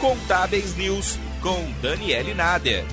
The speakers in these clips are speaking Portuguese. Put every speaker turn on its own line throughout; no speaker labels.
Contábeis News com Daniele Nader.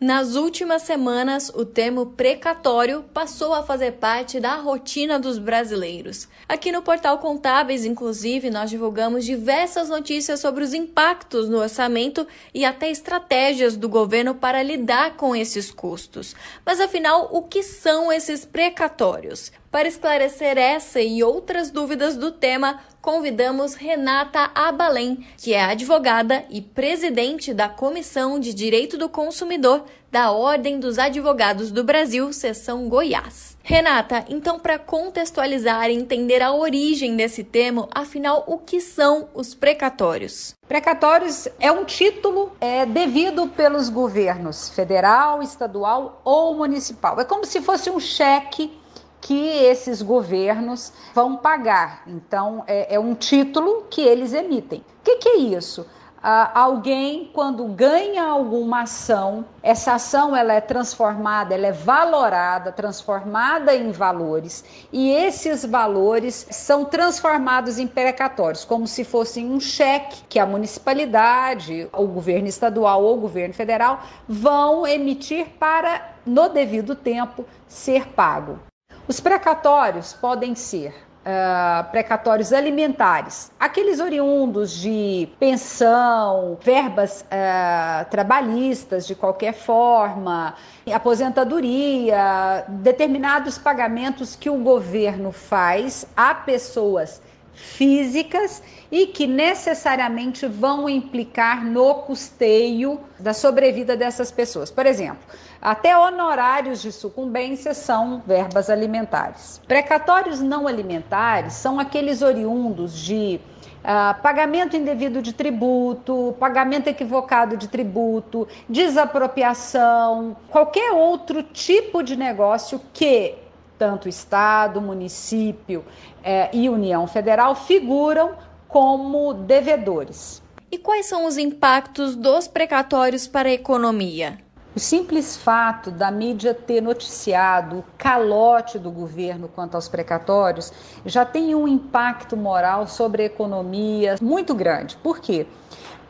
Nas últimas semanas, o termo precatório passou a fazer parte da rotina dos brasileiros. Aqui no Portal Contábeis, inclusive, nós divulgamos diversas notícias sobre os impactos no orçamento e até estratégias do governo para lidar com esses custos. Mas afinal, o que são esses precatórios? Para esclarecer essa e outras dúvidas do tema, convidamos Renata Abalém, que é advogada e presidente da Comissão de Direito do Consumidor da Ordem dos Advogados do Brasil, seção Goiás. Renata, então, para contextualizar e entender a origem desse termo, afinal, o que são os precatórios?
Precatórios é um título é, devido pelos governos federal, estadual ou municipal. É como se fosse um cheque que esses governos vão pagar. Então, é, é um título que eles emitem. O que, que é isso? Uh, alguém quando ganha alguma ação, essa ação ela é transformada, ela é valorada, transformada em valores, e esses valores são transformados em precatórios, como se fossem um cheque que a municipalidade, o governo estadual ou o governo federal vão emitir para no devido tempo ser pago. Os precatórios podem ser uh, precatórios alimentares, aqueles oriundos de pensão, verbas uh, trabalhistas de qualquer forma, aposentadoria, determinados pagamentos que o governo faz a pessoas físicas e que necessariamente vão implicar no custeio da sobrevida dessas pessoas. Por exemplo, até honorários de sucumbência são verbas alimentares. Precatórios não alimentares são aqueles oriundos de Uh, pagamento indevido de tributo, pagamento equivocado de tributo, desapropriação, qualquer outro tipo de negócio que tanto Estado, município eh, e União Federal figuram como devedores.
E quais são os impactos dos precatórios para a economia?
O simples fato da mídia ter noticiado o calote do governo quanto aos precatórios já tem um impacto moral sobre a economia muito grande. Por quê?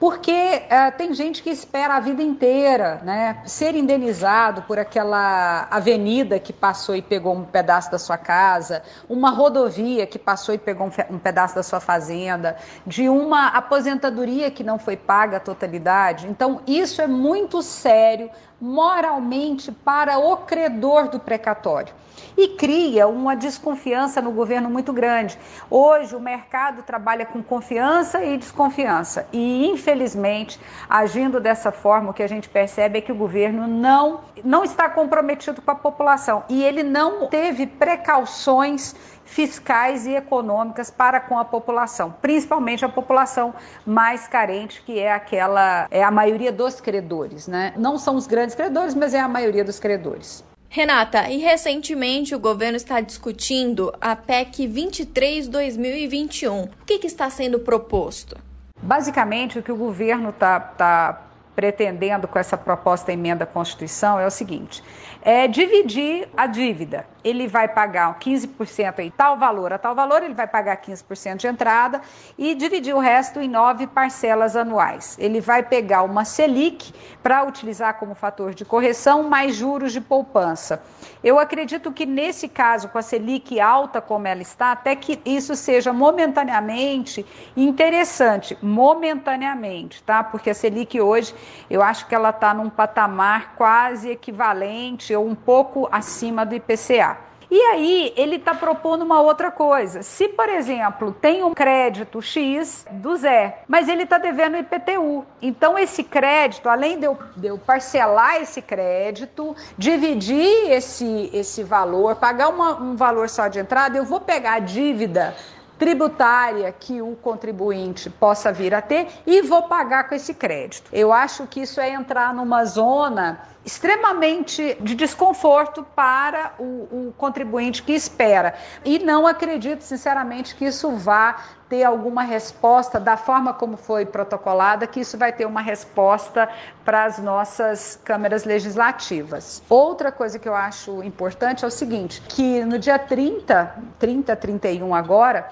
Porque uh, tem gente que espera a vida inteira né, ser indenizado por aquela avenida que passou e pegou um pedaço da sua casa, uma rodovia que passou e pegou um, um pedaço da sua fazenda, de uma aposentadoria que não foi paga a totalidade. Então, isso é muito sério moralmente para o credor do precatório e cria uma desconfiança no governo muito grande. Hoje o mercado trabalha com confiança e desconfiança e infelizmente, agindo dessa forma, o que a gente percebe é que o governo não não está comprometido com a população e ele não teve precauções fiscais e econômicas para com a população, principalmente a população mais carente, que é aquela é a maioria dos credores, né? Não são os grandes credores, mas é a maioria dos credores.
Renata, e recentemente o governo está discutindo a PEC 23-2021. O que, que, está sendo proposto?
Basicamente, o que o governo está tá pretendendo com essa proposta emenda à Constituição é o seguinte: é dividir a dívida. Ele vai pagar 15% em tal valor a tal valor, ele vai pagar 15% de entrada e dividir o resto em nove parcelas anuais. Ele vai pegar uma Selic para utilizar como fator de correção, mais juros de poupança. Eu acredito que nesse caso, com a Selic alta como ela está, até que isso seja momentaneamente interessante, momentaneamente, tá? Porque a Selic hoje, eu acho que ela está num patamar quase equivalente ou um pouco acima do IPCA. E aí ele está propondo uma outra coisa. Se, por exemplo, tem um crédito X do Zé, mas ele está devendo IPTU. Então, esse crédito, além de eu, de eu, parcelar esse crédito, dividir esse, esse valor, pagar uma, um valor só de entrada, eu vou pegar a dívida tributária que o contribuinte possa vir a ter e vou pagar com esse crédito. Eu acho que isso é entrar numa zona extremamente de desconforto para o, o, contribuinte que espera. E não acredito, sinceramente, que isso vá ter alguma resposta da forma como foi protocolada, que isso vai ter uma resposta para as nossas câmeras legislativas. Outra coisa que eu acho importante é o seguinte, que no dia 30, 30, 31 agora,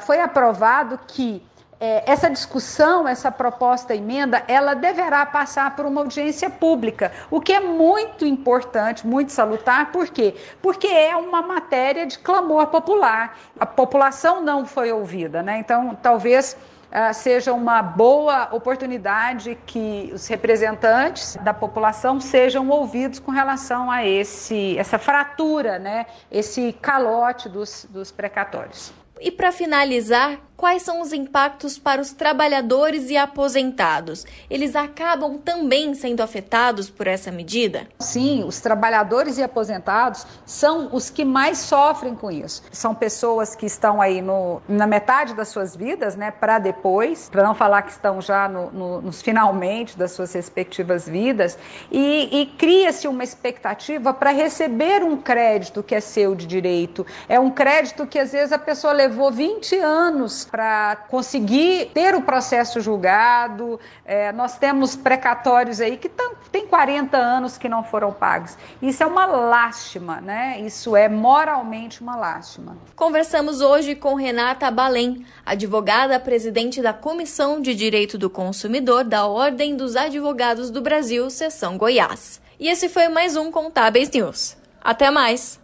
foi aprovado que é, essa discussão, essa proposta emenda, ela deverá passar por uma audiência pública, o que é muito importante, muito salutar, por quê? Porque é uma matéria de clamor popular. A população não foi ouvida, né? Então, talvez Uh, seja uma boa oportunidade que os representantes da população sejam ouvidos com relação a esse, essa fratura, né, esse calote dos, dos precatórios.
E para finalizar, quais são os impactos para os trabalhadores e aposentados? Eles acabam também sendo afetados por essa medida?
Sim, os trabalhadores e aposentados são os que mais sofrem com isso. São pessoas que estão aí no, na metade das suas vidas, né, para depois, para não falar que estão já no, no, nos finalmente das suas respectivas vidas, e, e cria-se uma expectativa para receber um crédito que é seu de direito. É um crédito que às vezes a pessoa levou 20 anos para conseguir ter o processo julgado. É, nós temos precatórios aí que tem 40 anos que não foram pagos. Isso é uma lástima, né? Isso é moralmente uma lástima.
Conversamos hoje com Renata Balém, advogada presidente da Comissão de Direito do Consumidor da Ordem dos Advogados do Brasil, seção Goiás. E esse foi mais um Contábeis News. Até mais!